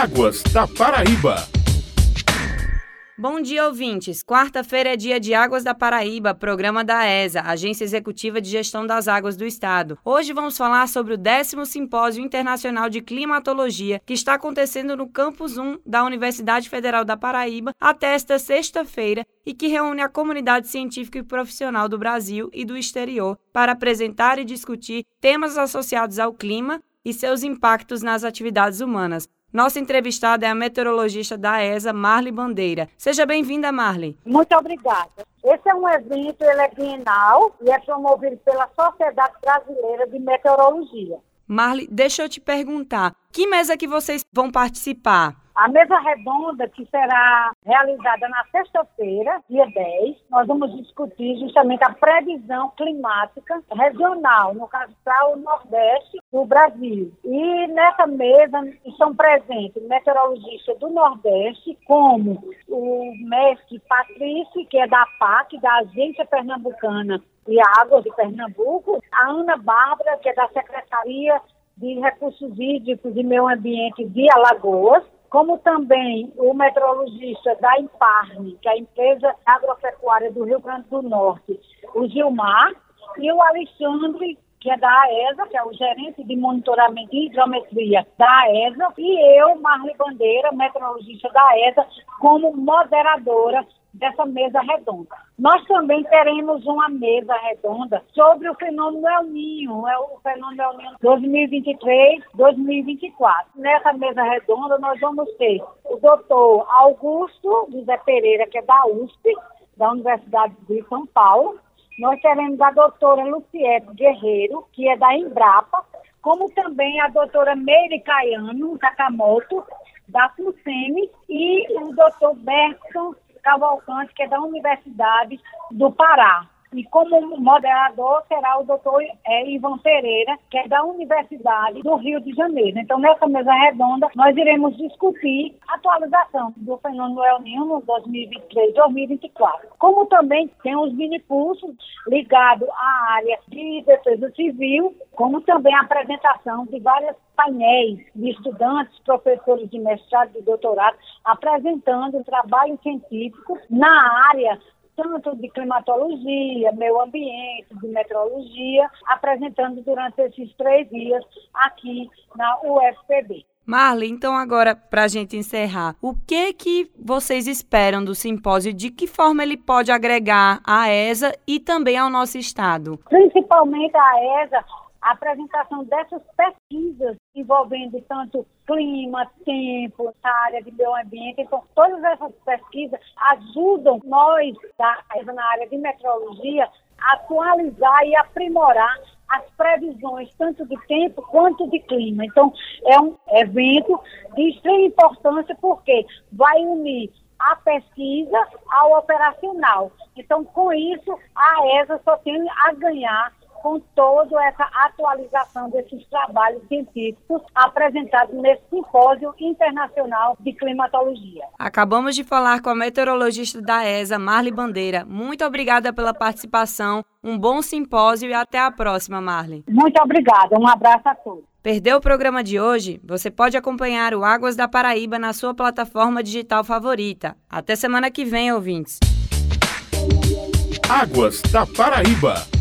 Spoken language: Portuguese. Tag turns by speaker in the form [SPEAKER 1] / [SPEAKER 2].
[SPEAKER 1] Águas da Paraíba.
[SPEAKER 2] Bom dia, ouvintes. Quarta-feira é dia de Águas da Paraíba, programa da ESA, Agência Executiva de Gestão das Águas do Estado. Hoje vamos falar sobre o décimo Simpósio Internacional de Climatologia, que está acontecendo no Campus 1 da Universidade Federal da Paraíba até esta sexta-feira e que reúne a comunidade científica e profissional do Brasil e do exterior para apresentar e discutir temas associados ao clima e seus impactos nas atividades humanas. Nossa entrevistada é a meteorologista da ESA, Marli Bandeira. Seja bem-vinda, Marli.
[SPEAKER 3] Muito obrigada. Esse é um evento ele é bienal e é promovido pela Sociedade Brasileira de Meteorologia.
[SPEAKER 2] Marli, deixa eu te perguntar, que mesa que vocês vão participar?
[SPEAKER 3] A mesa redonda, que será realizada na sexta-feira, dia 10, nós vamos discutir justamente a previsão climática regional, no caso para o Nordeste do Brasil. E nessa mesa estão presentes meteorologistas do Nordeste, como o mestre Patrício, que é da PAC, da Agência Pernambucana de Águas de Pernambuco, a Ana Bárbara, que é da Secretaria de Recursos Hídricos e Meio Ambiente de Alagoas, como também o meteorologista da Imparne, que é a empresa agropecuária do Rio Grande do Norte, o Gilmar, e o Alexandre, que é da AESA, que é o gerente de monitoramento e hidrometria da AESA, e eu, Marli Bandeira, meteorologista da AESA, como moderadora dessa mesa redonda. Nós também teremos uma mesa redonda sobre o fenômeno El Ninho, é o fenômeno El Ninho 2023-2024. Nessa mesa redonda nós vamos ter o doutor Augusto José Pereira, que é da USP, da Universidade de São Paulo. Nós teremos a doutora Luciete Guerreiro, que é da Embrapa, como também a doutora Meire Caiano Sakamoto, da FUSEMI, e o doutor Berson Cavalcante, que é da Universidade do Pará. E como moderador será o doutor é, Ivan Pereira, que é da Universidade do Rio de Janeiro. Então, nessa mesa redonda, nós iremos discutir a atualização do fenômeno El Niño 2023-2024. Como também tem os mini-cursos ligados à área de defesa civil, como também a apresentação de várias painéis de estudantes, professores de mestrado e doutorado, apresentando trabalhos científicos na área tanto de climatologia, meio ambiente, de meteorologia, apresentando durante esses três dias aqui na UFPB.
[SPEAKER 2] Marli, então agora para a gente encerrar, o que que vocês esperam do simpósio? De que forma ele pode agregar à ESA e também ao nosso estado?
[SPEAKER 3] Principalmente a ESA a apresentação dessas pesquisas envolvendo tanto clima, tempo, área de meio ambiente. Então, todas essas pesquisas ajudam nós, da, na área de meteorologia, a atualizar e aprimorar as previsões, tanto de tempo quanto de clima. Então, é um evento de extrema importância, porque vai unir a pesquisa ao operacional. Então, com isso, a ESA só tem a ganhar com toda essa atualização desses trabalhos científicos apresentados nesse simpósio internacional de climatologia.
[SPEAKER 2] Acabamos de falar com a meteorologista da ESA, Marli Bandeira. Muito obrigada pela participação. Um bom simpósio e até a próxima, Marli.
[SPEAKER 3] Muito obrigada. Um abraço a todos.
[SPEAKER 2] Perdeu o programa de hoje? Você pode acompanhar o Águas da Paraíba na sua plataforma digital favorita. Até semana que vem, ouvintes.
[SPEAKER 1] Águas da Paraíba.